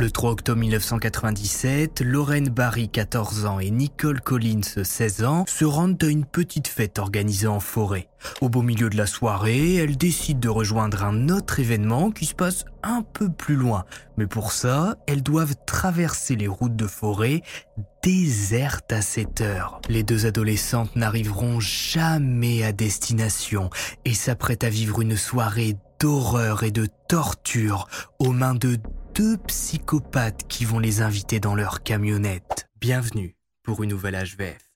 Le 3 octobre 1997, Lorraine Barry, 14 ans, et Nicole Collins, 16 ans, se rendent à une petite fête organisée en forêt. Au beau milieu de la soirée, elles décident de rejoindre un autre événement qui se passe un peu plus loin. Mais pour ça, elles doivent traverser les routes de forêt désertes à cette heure. Les deux adolescentes n'arriveront jamais à destination et s'apprêtent à vivre une soirée d'horreur et de torture aux mains de deux psychopathes qui vont les inviter dans leur camionnette. Bienvenue pour une nouvelle HVF.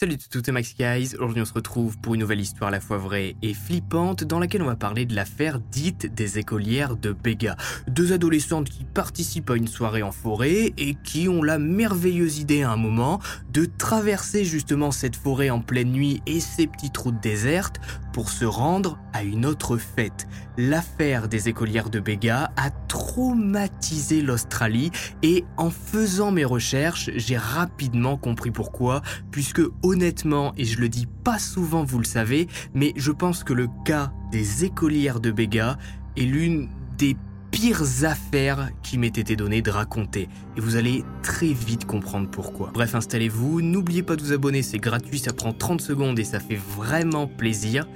Salut tout et Max Guys, aujourd'hui on se retrouve pour une nouvelle histoire à la fois vraie et flippante dans laquelle on va parler de l'affaire dite des écolières de Béga. Deux adolescentes qui participent à une soirée en forêt et qui ont la merveilleuse idée à un moment de traverser justement cette forêt en pleine nuit et ces petites routes désertes pour se rendre à une autre fête. L'affaire des écolières de Béga a traumatisé l'Australie et en faisant mes recherches, j'ai rapidement compris pourquoi, puisque honnêtement, et je le dis pas souvent, vous le savez, mais je pense que le cas des écolières de Béga est l'une des pires affaires qui m'ait été donné de raconter. Et vous allez très vite comprendre pourquoi. Bref, installez-vous, n'oubliez pas de vous abonner, c'est gratuit, ça prend 30 secondes et ça fait vraiment plaisir.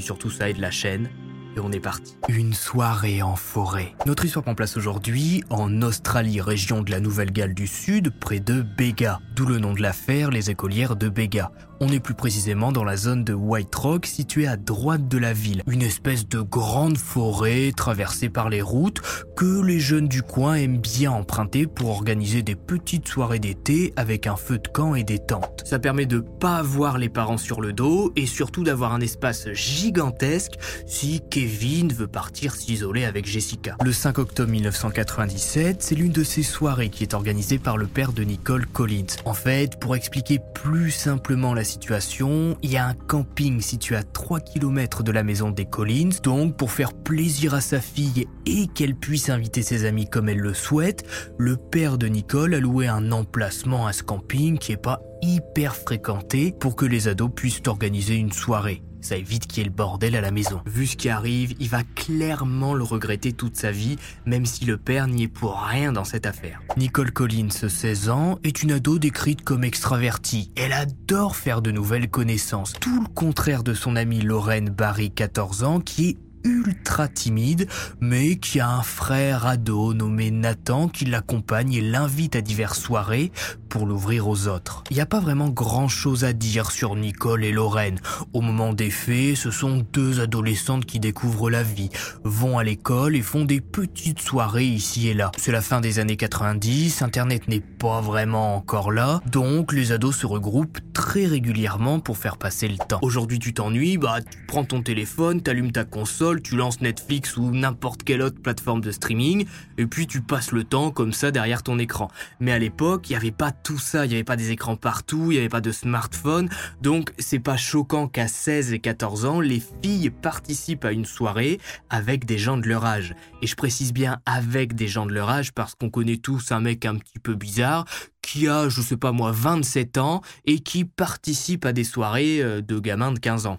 Surtout, ça aide la chaîne et on est parti. Une soirée en forêt. Notre histoire prend place aujourd'hui en Australie, région de la Nouvelle-Galles du Sud, près de Béga, d'où le nom de l'affaire, les écolières de Béga. On est plus précisément dans la zone de White Rock située à droite de la ville, une espèce de grande forêt traversée par les routes que les jeunes du coin aiment bien emprunter pour organiser des petites soirées d'été avec un feu de camp et des tentes. Ça permet de pas avoir les parents sur le dos et surtout d'avoir un espace gigantesque si Kevin veut partir s'isoler avec Jessica. Le 5 octobre 1997, c'est l'une de ces soirées qui est organisée par le père de Nicole Collins. En fait, pour expliquer plus simplement la situation, il y a un camping situé à 3 km de la maison des Collins, donc pour faire plaisir à sa fille et qu'elle puisse inviter ses amis comme elle le souhaite, le père de Nicole a loué un emplacement à ce camping qui est pas hyper fréquenté pour que les ados puissent organiser une soirée. Ça évite qu'il y ait le bordel à la maison. Vu ce qui arrive, il va clairement le regretter toute sa vie, même si le père n'y est pour rien dans cette affaire. Nicole Collins, 16 ans, est une ado décrite comme extravertie. Elle adore faire de nouvelles connaissances, tout le contraire de son amie Lorraine Barry, 14 ans, qui est ultra timide, mais qui a un frère ado nommé Nathan qui l'accompagne et l'invite à diverses soirées pour l'ouvrir aux autres. Il n'y a pas vraiment grand chose à dire sur Nicole et Lorraine. Au moment des faits, ce sont deux adolescentes qui découvrent la vie, vont à l'école et font des petites soirées ici et là. C'est la fin des années 90, Internet n'est pas vraiment encore là, donc les ados se regroupent très régulièrement pour faire passer le temps. Aujourd'hui tu t'ennuies, bah tu prends ton téléphone, t'allumes ta console, tu lances Netflix ou n'importe quelle autre plateforme de streaming, et puis tu passes le temps comme ça derrière ton écran. Mais à l'époque, il n'y avait pas tout ça, il n'y avait pas des écrans partout, il n'y avait pas de smartphone, donc c'est pas choquant qu'à 16 et 14 ans, les filles participent à une soirée avec des gens de leur âge. Et je précise bien avec des gens de leur âge parce qu'on connaît tous un mec un petit peu bizarre qui a, je sais pas moi, 27 ans et qui participe à des soirées euh, de gamins de 15 ans.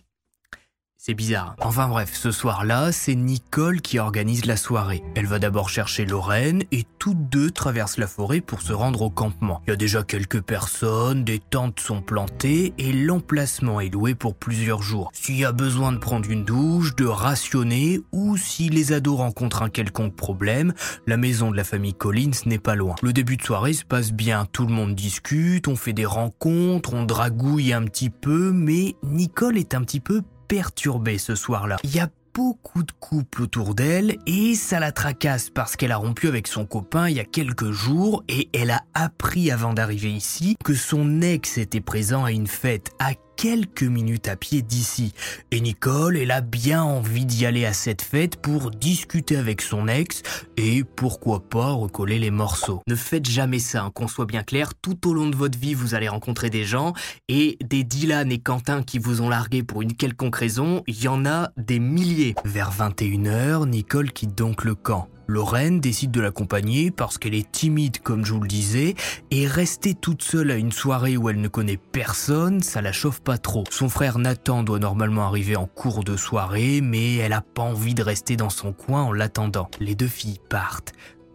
C'est bizarre. Enfin bref, ce soir-là, c'est Nicole qui organise la soirée. Elle va d'abord chercher Lorraine et toutes deux traversent la forêt pour se rendre au campement. Il y a déjà quelques personnes, des tentes sont plantées et l'emplacement est loué pour plusieurs jours. S'il y a besoin de prendre une douche, de rationner ou si les ados rencontrent un quelconque problème, la maison de la famille Collins n'est pas loin. Le début de soirée se passe bien, tout le monde discute, on fait des rencontres, on dragouille un petit peu, mais Nicole est un petit peu perturbée ce soir-là. Il y a beaucoup de couples autour d'elle et ça la tracasse parce qu'elle a rompu avec son copain il y a quelques jours et elle a appris avant d'arriver ici que son ex était présent à une fête à quelques minutes à pied d'ici. Et Nicole, elle a bien envie d'y aller à cette fête pour discuter avec son ex et pourquoi pas recoller les morceaux. Ne faites jamais ça, hein, qu'on soit bien clair, tout au long de votre vie vous allez rencontrer des gens et des Dylan et Quentin qui vous ont largué pour une quelconque raison, il y en a des milliers. Vers 21h, Nicole quitte donc le camp. Lorraine décide de l'accompagner parce qu'elle est timide comme je vous le disais et rester toute seule à une soirée où elle ne connaît personne, ça la chauffe pas trop. Son frère Nathan doit normalement arriver en cours de soirée mais elle a pas envie de rester dans son coin en l'attendant. Les deux filles partent.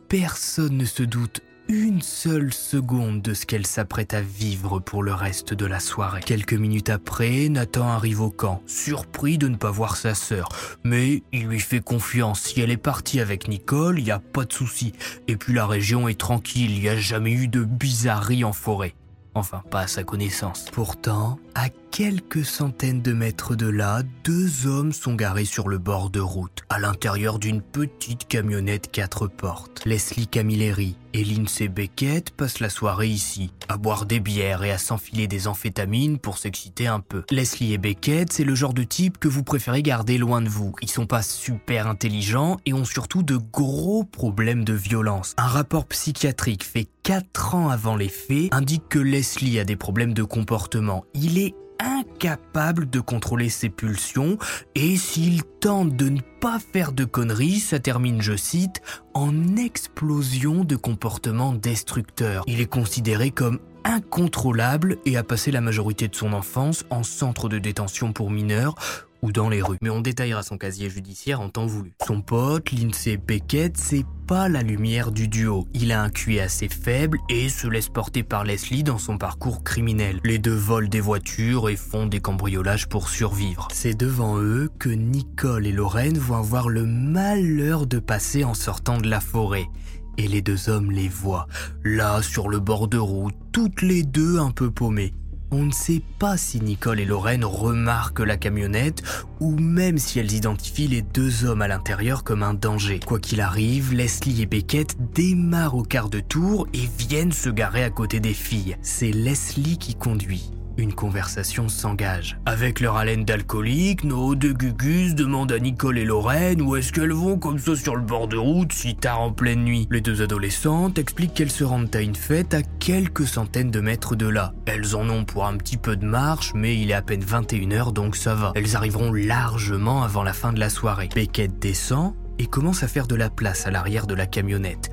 Personne ne se doute une seule seconde de ce qu'elle s'apprête à vivre pour le reste de la soirée. Quelques minutes après, Nathan arrive au camp, surpris de ne pas voir sa sœur. Mais il lui fait confiance, si elle est partie avec Nicole, il n'y a pas de souci. Et puis la région est tranquille, il n'y a jamais eu de bizarrerie en forêt. Enfin, pas à sa connaissance. Pourtant, à quelques centaines de mètres de là, deux hommes sont garés sur le bord de route, à l'intérieur d'une petite camionnette quatre portes. Leslie Camilleri et Lindsay Beckett passent la soirée ici, à boire des bières et à s'enfiler des amphétamines pour s'exciter un peu. Leslie et Beckett, c'est le genre de type que vous préférez garder loin de vous. Ils sont pas super intelligents et ont surtout de gros problèmes de violence. Un rapport psychiatrique fait 4 ans avant les faits indique que Leslie a des problèmes de comportement. Il est incapable de contrôler ses pulsions et s'il tente de ne pas faire de conneries, ça termine, je cite, en explosion de comportements destructeurs. Il est considéré comme incontrôlable et a passé la majorité de son enfance en centre de détention pour mineurs dans les rues. Mais on détaillera son casier judiciaire en temps voulu. Son pote, Lindsay Beckett, c'est pas la lumière du duo. Il a un QI assez faible et se laisse porter par Leslie dans son parcours criminel. Les deux volent des voitures et font des cambriolages pour survivre. C'est devant eux que Nicole et Lorraine vont avoir le malheur de passer en sortant de la forêt. Et les deux hommes les voient, là sur le bord de route, toutes les deux un peu paumées. On ne sait pas si Nicole et Lorraine remarquent la camionnette ou même si elles identifient les deux hommes à l'intérieur comme un danger. Quoi qu'il arrive, Leslie et Beckett démarrent au quart de tour et viennent se garer à côté des filles. C'est Leslie qui conduit une conversation s'engage. Avec leur haleine d'alcoolique, nos deux gugus demandent à Nicole et Lorraine où est-ce qu'elles vont comme ça sur le bord de route si tard en pleine nuit. Les deux adolescentes expliquent qu'elles se rendent à une fête à quelques centaines de mètres de là. Elles en ont pour un petit peu de marche, mais il est à peine 21h donc ça va. Elles arriveront largement avant la fin de la soirée. Beckett descend et commence à faire de la place à l'arrière de la camionnette.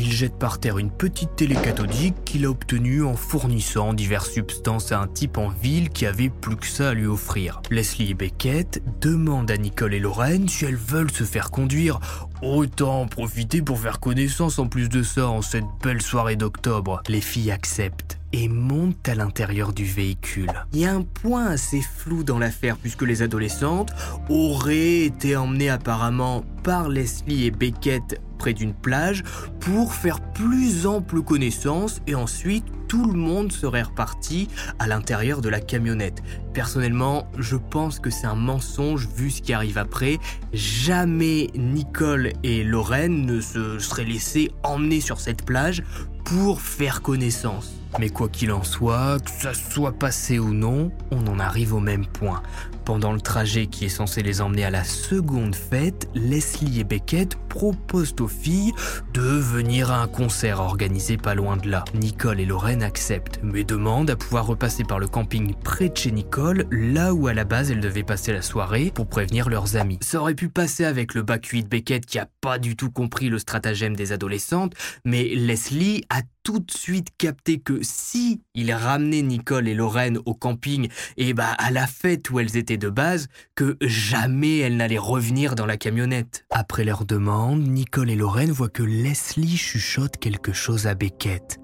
Il jette par terre une petite télé cathodique qu'il a obtenue en fournissant diverses substances à un type en ville qui avait plus que ça à lui offrir. Leslie et Beckett demandent à Nicole et Lorraine si elles veulent se faire conduire. Autant en profiter pour faire connaissance en plus de ça en cette belle soirée d'octobre. Les filles acceptent et montent à l'intérieur du véhicule. Il y a un point assez flou dans l'affaire puisque les adolescentes auraient été emmenées apparemment par Leslie et Beckett près d'une plage pour faire plus ample connaissance et ensuite tout le monde serait reparti à l'intérieur de la camionnette. Personnellement, je pense que c'est un mensonge vu ce qui arrive après. Jamais Nicole et Lorraine ne se seraient laissés emmener sur cette plage pour faire connaissance. Mais quoi qu'il en soit, que ça soit passé ou non, on en arrive au même point. Pendant le trajet qui est censé les emmener à la seconde fête, Leslie et Beckett proposent aux filles de venir à un concert organisé pas loin de là. Nicole et Lorraine acceptent, mais demandent à pouvoir repasser par le camping près de chez Nicole, là où à la base elles devaient passer la soirée pour prévenir leurs amis. Ça aurait pu passer avec le bac 8 Beckett qui a pas du tout compris le stratagème des adolescentes, mais Leslie a tout de suite capté que si il ramenait Nicole et Lorraine au camping et bah à la fête où elles étaient de base, que jamais elles n'allaient revenir dans la camionnette. Après leur demande, Nicole et Lorraine voient que Leslie chuchote quelque chose à Beckett.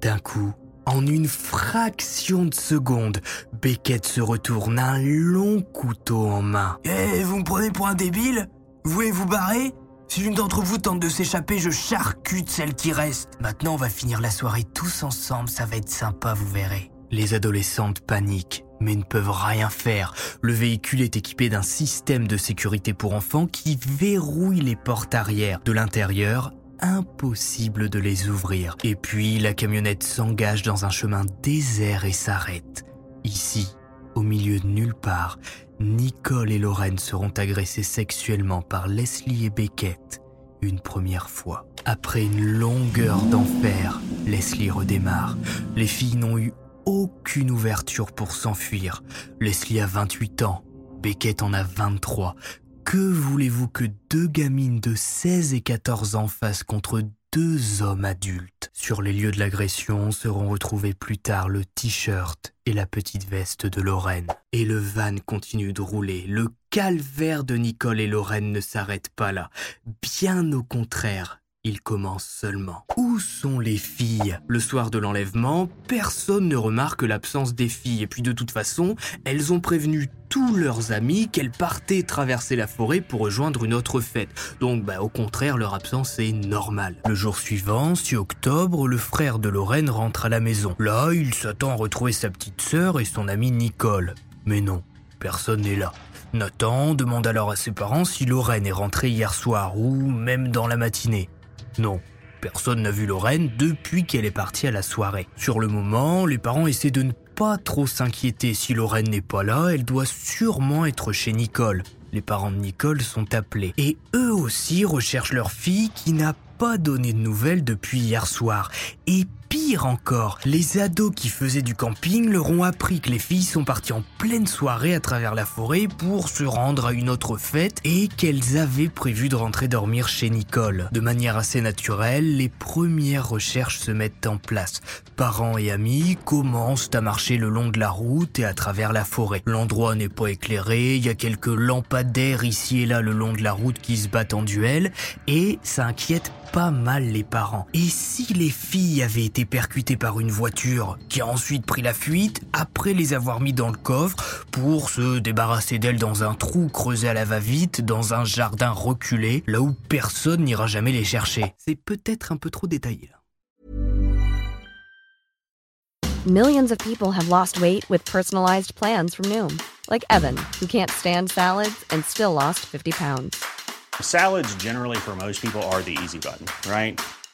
D'un coup, en une fraction de seconde, Beckett se retourne un long couteau en main. Eh, vous me prenez pour un débile? Vous voulez vous barrer? Si l'une d'entre vous tente de s'échapper, je charcute celle qui reste. Maintenant, on va finir la soirée tous ensemble, ça va être sympa, vous verrez. Les adolescentes paniquent, mais ne peuvent rien faire. Le véhicule est équipé d'un système de sécurité pour enfants qui verrouille les portes arrière. De l'intérieur, impossible de les ouvrir. Et puis, la camionnette s'engage dans un chemin désert et s'arrête. Ici, au milieu de nulle part, Nicole et Lorraine seront agressées sexuellement par Leslie et Beckett une première fois. Après une longue heure d'enfer, Leslie redémarre. Les filles n'ont eu aucune ouverture pour s'enfuir. Leslie a 28 ans, Beckett en a 23. Que voulez-vous que deux gamines de 16 et 14 ans fassent contre deux hommes adultes. Sur les lieux de l'agression seront retrouvés plus tard le t-shirt et la petite veste de Lorraine. Et le van continue de rouler. Le calvaire de Nicole et Lorraine ne s'arrête pas là. Bien au contraire, il commence seulement. Où sont les filles? Le soir de l'enlèvement, personne ne remarque l'absence des filles. Et puis de toute façon, elles ont prévenu tous leurs amis qu'elles partaient traverser la forêt pour rejoindre une autre fête. Donc bah, au contraire, leur absence est normale. Le jour suivant, 6 octobre, le frère de Lorraine rentre à la maison. Là, il s'attend à retrouver sa petite sœur et son amie Nicole. Mais non, personne n'est là. Nathan demande alors à ses parents si Lorraine est rentrée hier soir ou même dans la matinée. Non, personne n'a vu Lorraine depuis qu'elle est partie à la soirée. Sur le moment, les parents essaient de ne pas trop s'inquiéter. Si Lorraine n'est pas là, elle doit sûrement être chez Nicole. Les parents de Nicole sont appelés. Et eux aussi recherchent leur fille qui n'a pas donné de nouvelles depuis hier soir. Et pire encore, les ados qui faisaient du camping leur ont appris que les filles sont parties en pleine soirée à travers la forêt pour se rendre à une autre fête et qu'elles avaient prévu de rentrer dormir chez Nicole. De manière assez naturelle, les premières recherches se mettent en place. Parents et amis commencent à marcher le long de la route et à travers la forêt. L'endroit n'est pas éclairé, il y a quelques lampadaires ici et là le long de la route qui se battent en duel et ça inquiète pas mal les parents. Et si les filles avaient été percutées par une voiture qui a ensuite pris la fuite après les avoir mis dans le coffre pour se débarrasser d'elles dans un trou creusé à la va-vite dans un jardin reculé là où personne n'ira jamais les chercher C'est peut-être un peu trop détaillé. Millions of people have lost weight with personalized plans from Noom, like Evan, who can't stand salads and still lost 50 pounds. Salads, generally, for most people, are the easy button, right?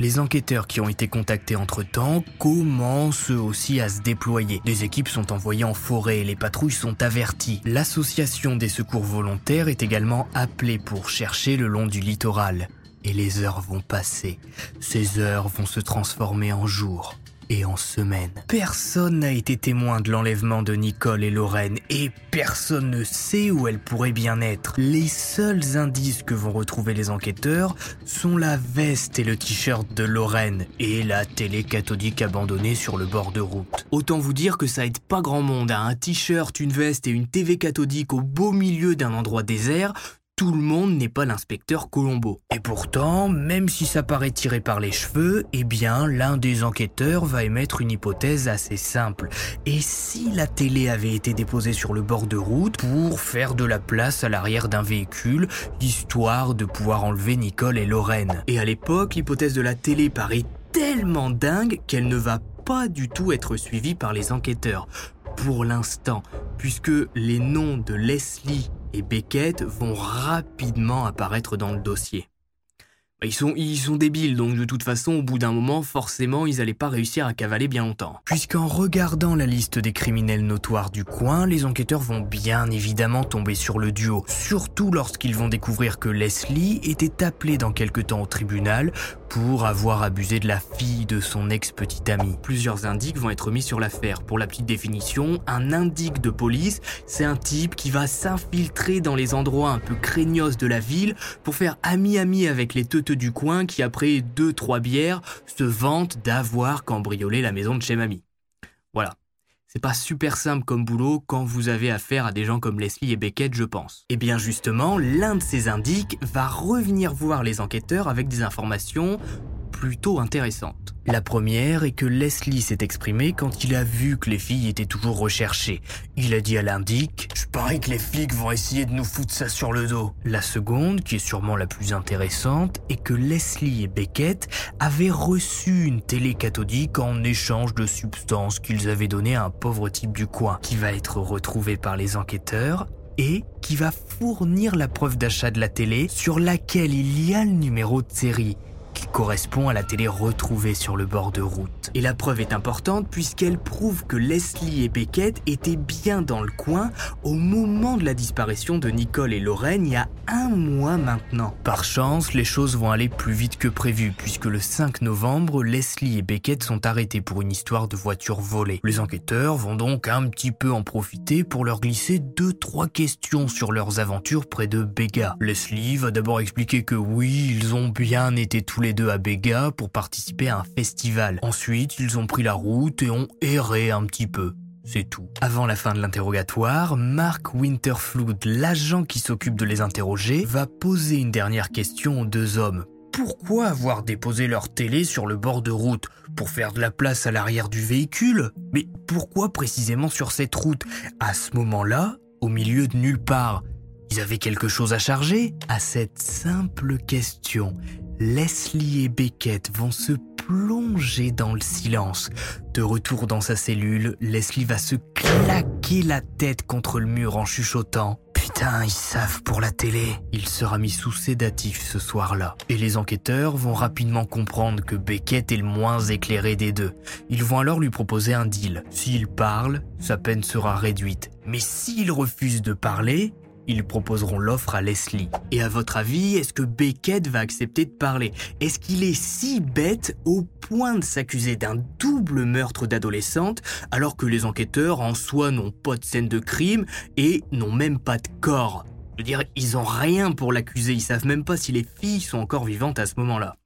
Les enquêteurs qui ont été contactés entre-temps commencent eux aussi à se déployer. Des équipes sont envoyées en forêt et les patrouilles sont averties. L'association des secours volontaires est également appelée pour chercher le long du littoral. Et les heures vont passer. Ces heures vont se transformer en jours et en semaines. Personne n'a été témoin de l'enlèvement de Nicole et Lorraine et personne ne sait où elles pourraient bien être. Les seuls indices que vont retrouver les enquêteurs sont la veste et le t-shirt de Lorraine et la télé cathodique abandonnée sur le bord de route. Autant vous dire que ça aide pas grand monde à un t-shirt, une veste et une TV cathodique au beau milieu d'un endroit désert tout le monde n'est pas l'inspecteur Colombo. Et pourtant, même si ça paraît tiré par les cheveux, eh bien, l'un des enquêteurs va émettre une hypothèse assez simple. Et si la télé avait été déposée sur le bord de route pour faire de la place à l'arrière d'un véhicule, histoire de pouvoir enlever Nicole et Lorraine Et à l'époque, l'hypothèse de la télé paraît tellement dingue qu'elle ne va pas du tout être suivie par les enquêteurs pour l'instant, puisque les noms de Leslie et Beckett vont rapidement apparaître dans le dossier. Ils sont, ils sont débiles, donc de toute façon, au bout d'un moment, forcément, ils allaient pas réussir à cavaler bien longtemps. Puisqu'en regardant la liste des criminels notoires du coin, les enquêteurs vont bien évidemment tomber sur le duo, surtout lorsqu'ils vont découvrir que Leslie était appelée dans quelque temps au tribunal pour avoir abusé de la fille de son ex-petite amie. Plusieurs indices vont être mis sur l'affaire. Pour la petite définition, un indique de police, c'est un type qui va s'infiltrer dans les endroits un peu craignos de la ville pour faire ami-ami avec les teuteux du coin qui, après deux, trois bières, se vantent d'avoir cambriolé la maison de chez mamie. C'est pas super simple comme boulot quand vous avez affaire à des gens comme Leslie et Beckett, je pense. Et bien justement, l'un de ces indiques va revenir voir les enquêteurs avec des informations plutôt intéressantes. La première est que Leslie s'est exprimé quand il a vu que les filles étaient toujours recherchées. Il a dit à l'indique Je parie que les flics vont essayer de nous foutre ça sur le dos. La seconde, qui est sûrement la plus intéressante, est que Leslie et Beckett avaient reçu une télé cathodique en échange de substances qu'ils avaient données à un pauvre type du coin, qui va être retrouvé par les enquêteurs et qui va fournir la preuve d'achat de la télé sur laquelle il y a le numéro de série correspond à la télé retrouvée sur le bord de route. Et la preuve est importante puisqu'elle prouve que Leslie et Beckett étaient bien dans le coin au moment de la disparition de Nicole et Lorraine il y a un mois maintenant. Par chance, les choses vont aller plus vite que prévu puisque le 5 novembre, Leslie et Beckett sont arrêtés pour une histoire de voiture volée. Les enquêteurs vont donc un petit peu en profiter pour leur glisser deux trois questions sur leurs aventures près de Bega. Leslie va d'abord expliquer que oui, ils ont bien été tous les deux à Béga pour participer à un festival. Ensuite, ils ont pris la route et ont erré un petit peu. C'est tout. Avant la fin de l'interrogatoire, Mark Winterflood, l'agent qui s'occupe de les interroger, va poser une dernière question aux deux hommes. Pourquoi avoir déposé leur télé sur le bord de route? Pour faire de la place à l'arrière du véhicule? Mais pourquoi précisément sur cette route? À ce moment-là, au milieu de nulle part Ils avaient quelque chose à charger? À cette simple question, Leslie et Beckett vont se plonger dans le silence. De retour dans sa cellule, Leslie va se claquer la tête contre le mur en chuchotant. Putain, ils savent pour la télé. Il sera mis sous sédatif ce soir-là. Et les enquêteurs vont rapidement comprendre que Beckett est le moins éclairé des deux. Ils vont alors lui proposer un deal. S'il parle, sa peine sera réduite. Mais s'il refuse de parler, ils proposeront l'offre à Leslie. Et à votre avis, est-ce que Beckett va accepter de parler? Est-ce qu'il est si bête au point de s'accuser d'un double meurtre d'adolescente alors que les enquêteurs en soi n'ont pas de scène de crime et n'ont même pas de corps? Je veux dire, ils ont rien pour l'accuser, ils savent même pas si les filles sont encore vivantes à ce moment-là.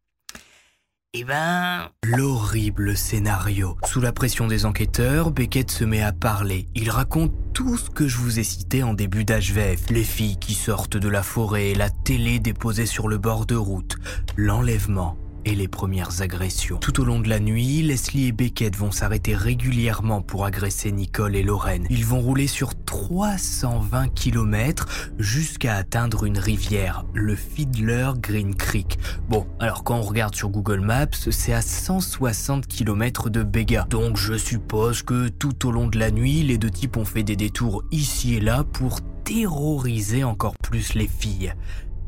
Eh ben... L'horrible scénario. Sous la pression des enquêteurs, Beckett se met à parler. Il raconte tout ce que je vous ai cité en début d'HVF. Les filles qui sortent de la forêt, la télé déposée sur le bord de route, l'enlèvement, et les premières agressions. Tout au long de la nuit, Leslie et Beckett vont s'arrêter régulièrement pour agresser Nicole et Lorraine. Ils vont rouler sur 320 km jusqu'à atteindre une rivière, le Fiddler Green Creek. Bon, alors quand on regarde sur Google Maps, c'est à 160 km de Bega. Donc je suppose que tout au long de la nuit, les deux types ont fait des détours ici et là pour terroriser encore plus les filles.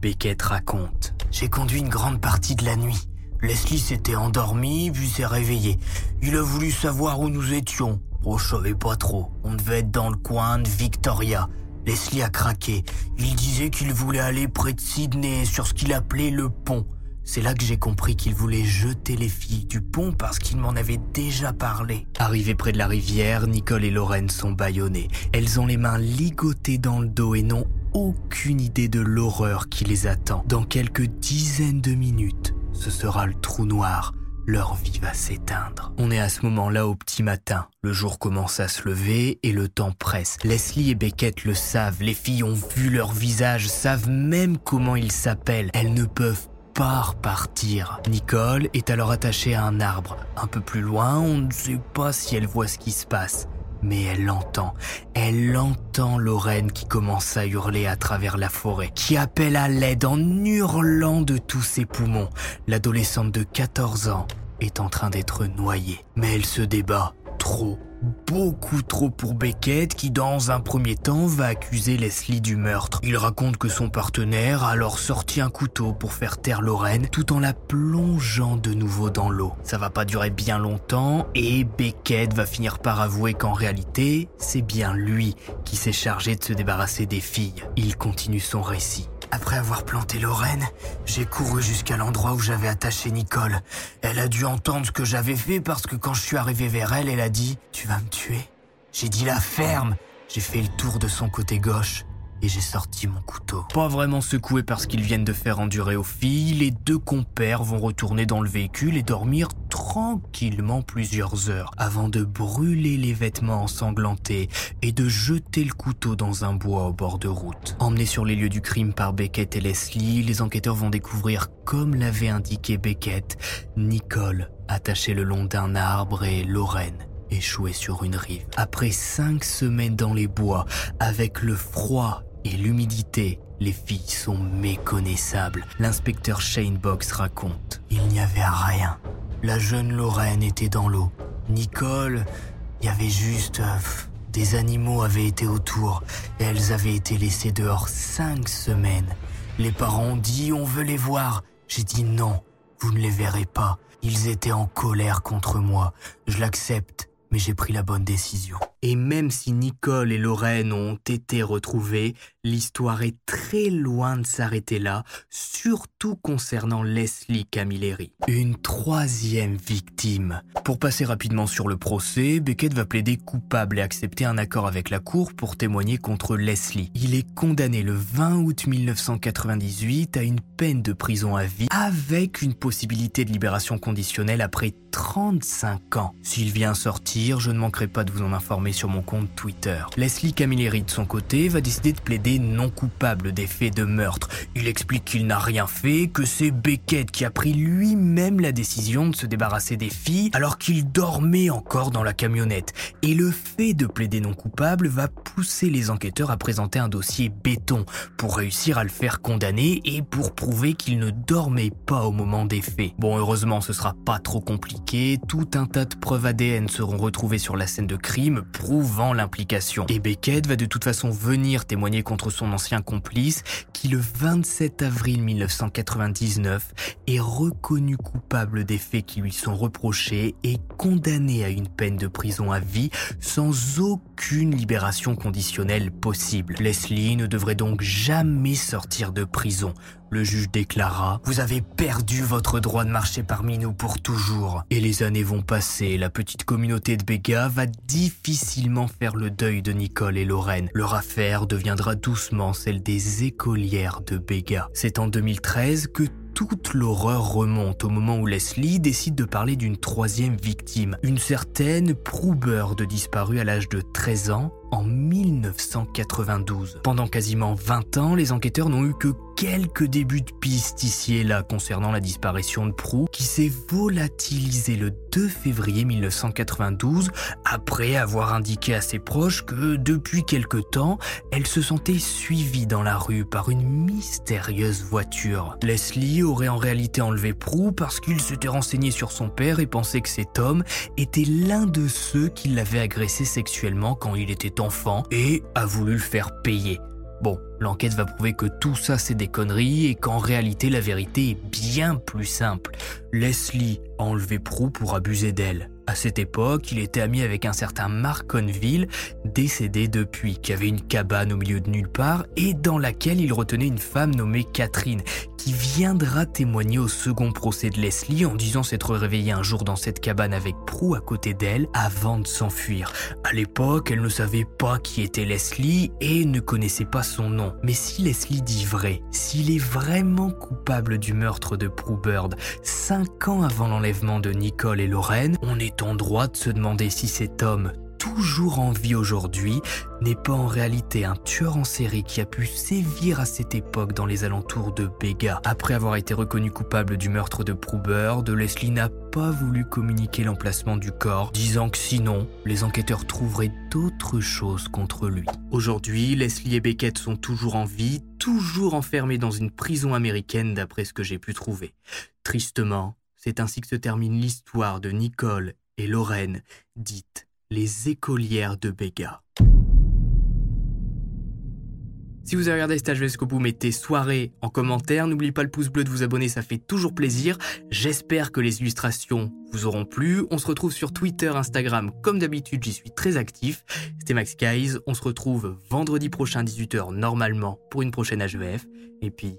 Beckett raconte. J'ai conduit une grande partie de la nuit. Leslie s'était endormi, puis s'est réveillé. Il a voulu savoir où nous étions. Oh, je savais pas trop. On devait être dans le coin de Victoria. Leslie a craqué. Il disait qu'il voulait aller près de Sydney, sur ce qu'il appelait le pont. C'est là que j'ai compris qu'il voulait jeter les filles du pont parce qu'il m'en avait déjà parlé. Arrivés près de la rivière, Nicole et Lorraine sont bâillonnées. Elles ont les mains ligotées dans le dos et n'ont aucune idée de l'horreur qui les attend. Dans quelques dizaines de minutes, ce sera le trou noir. Leur vie va s'éteindre. On est à ce moment-là au petit matin. Le jour commence à se lever et le temps presse. Leslie et Beckett le savent. Les filles ont vu leur visage, savent même comment ils s'appellent. Elles ne peuvent pas repartir. Nicole est alors attachée à un arbre. Un peu plus loin, on ne sait pas si elle voit ce qui se passe mais elle l'entend. Elle entend Lorraine qui commence à hurler à travers la forêt, qui appelle à l'aide en hurlant de tous ses poumons. L'adolescente de 14 ans est en train d'être noyée, mais elle se débat trop. Beaucoup trop pour Beckett qui dans un premier temps va accuser Leslie du meurtre. Il raconte que son partenaire a alors sorti un couteau pour faire taire Lorraine tout en la plongeant de nouveau dans l'eau. Ça va pas durer bien longtemps et Beckett va finir par avouer qu'en réalité c'est bien lui qui s'est chargé de se débarrasser des filles. Il continue son récit. Après avoir planté Lorraine, j'ai couru jusqu'à l'endroit où j'avais attaché Nicole. Elle a dû entendre ce que j'avais fait parce que quand je suis arrivé vers elle, elle a dit ⁇ Tu vas me tuer ?⁇ J'ai dit la ferme J'ai fait le tour de son côté gauche et j'ai sorti mon couteau. Pas vraiment secoué parce qu'ils viennent de faire endurer aux filles, les deux compères vont retourner dans le véhicule et dormir tranquillement plusieurs heures avant de brûler les vêtements ensanglantés et de jeter le couteau dans un bois au bord de route. Emmenés sur les lieux du crime par Beckett et Leslie, les enquêteurs vont découvrir, comme l'avait indiqué Beckett, Nicole attachée le long d'un arbre et Lorraine échouée sur une rive. Après cinq semaines dans les bois, avec le froid et l'humidité, les filles sont méconnaissables. L'inspecteur Shane Box raconte. Il n'y avait rien. La jeune Lorraine était dans l'eau. Nicole, il y avait juste... Euh, des animaux avaient été autour et elles avaient été laissées dehors cinq semaines. Les parents ont dit on veut les voir. J'ai dit non, vous ne les verrez pas. Ils étaient en colère contre moi. Je l'accepte, mais j'ai pris la bonne décision. Et même si Nicole et Lorraine ont été retrouvées, l'histoire est très loin de s'arrêter là, surtout concernant Leslie Camilleri. Une troisième victime. Pour passer rapidement sur le procès, Beckett va plaider coupable et accepter un accord avec la cour pour témoigner contre Leslie. Il est condamné le 20 août 1998 à une peine de prison à vie avec une possibilité de libération conditionnelle après 35 ans. S'il vient sortir, je ne manquerai pas de vous en informer sur mon compte Twitter. Leslie Camilleri, de son côté, va décider de plaider non coupable des faits de meurtre. Il explique qu'il n'a rien fait, que c'est Beckett qui a pris lui-même la décision de se débarrasser des filles alors qu'il dormait encore dans la camionnette. Et le fait de plaider non coupable va pousser les enquêteurs à présenter un dossier béton pour réussir à le faire condamner et pour prouver qu'il ne dormait pas au moment des faits. Bon, heureusement, ce sera pas trop compliqué. Tout un tas de preuves ADN seront sur la scène de crime prouvant l'implication. Et Beckett va de toute façon venir témoigner contre son ancien complice qui le 27 avril 1999 est reconnu coupable des faits qui lui sont reprochés et condamné à une peine de prison à vie sans aucune libération conditionnelle possible. Leslie ne devrait donc jamais sortir de prison. Le juge déclara ⁇ Vous avez perdu votre droit de marcher parmi nous pour toujours. Et les années vont passer, la petite communauté de Béga va difficilement faire le deuil de Nicole et Lorraine. Leur affaire deviendra doucement celle des écolières de Béga. C'est en 2013 que toute l'horreur remonte au moment où Leslie décide de parler d'une troisième victime, une certaine Prue de disparue à l'âge de 13 ans en 1992. Pendant quasiment 20 ans, les enquêteurs n'ont eu que quelques débuts de pistes ici et là concernant la disparition de Prou, qui s'est volatilisée le 2 février 1992 après avoir indiqué à ses proches que depuis quelque temps, elle se sentait suivie dans la rue par une mystérieuse voiture. Leslie aurait en réalité enlevé Prou parce qu'il s'était renseigné sur son père et pensait que cet homme était l'un de ceux qui l'avaient agressé sexuellement quand il était enfant et a voulu le faire payer. Bon, l'enquête va prouver que tout ça c'est des conneries et qu'en réalité la vérité est bien plus simple. Leslie a enlevé Prue pour abuser d'elle. À cette époque, il était ami avec un certain Mark Conville, décédé depuis, qui avait une cabane au milieu de nulle part et dans laquelle il retenait une femme nommée Catherine, qui viendra témoigner au second procès de Leslie en disant s'être réveillée un jour dans cette cabane avec Prue à côté d'elle avant de s'enfuir. À l'époque, elle ne savait pas qui était Leslie et ne connaissait pas son nom. Mais si Leslie dit vrai, s'il est vraiment coupable du meurtre de Prue Bird, cinq ans avant l'enlèvement de Nicole et Lorraine, on est en droit de se demander si cet homme, toujours en vie aujourd'hui, n'est pas en réalité un tueur en série qui a pu sévir à cette époque dans les alentours de Béga. Après avoir été reconnu coupable du meurtre de de Leslie n'a pas voulu communiquer l'emplacement du corps, disant que sinon, les enquêteurs trouveraient d'autres choses contre lui. Aujourd'hui, Leslie et Beckett sont toujours en vie, toujours enfermés dans une prison américaine d'après ce que j'ai pu trouver. Tristement, c'est ainsi que se termine l'histoire de Nicole et Lorraine, dite les écolières de Béga. Si vous avez regardé Stage jusqu'au bout, mettez soirée en commentaire. N'oubliez pas le pouce bleu de vous abonner, ça fait toujours plaisir. J'espère que les illustrations vous auront plu. On se retrouve sur Twitter, Instagram, comme d'habitude, j'y suis très actif. C'était Max Guys. On se retrouve vendredi prochain, 18h, normalement, pour une prochaine HVF. Et puis,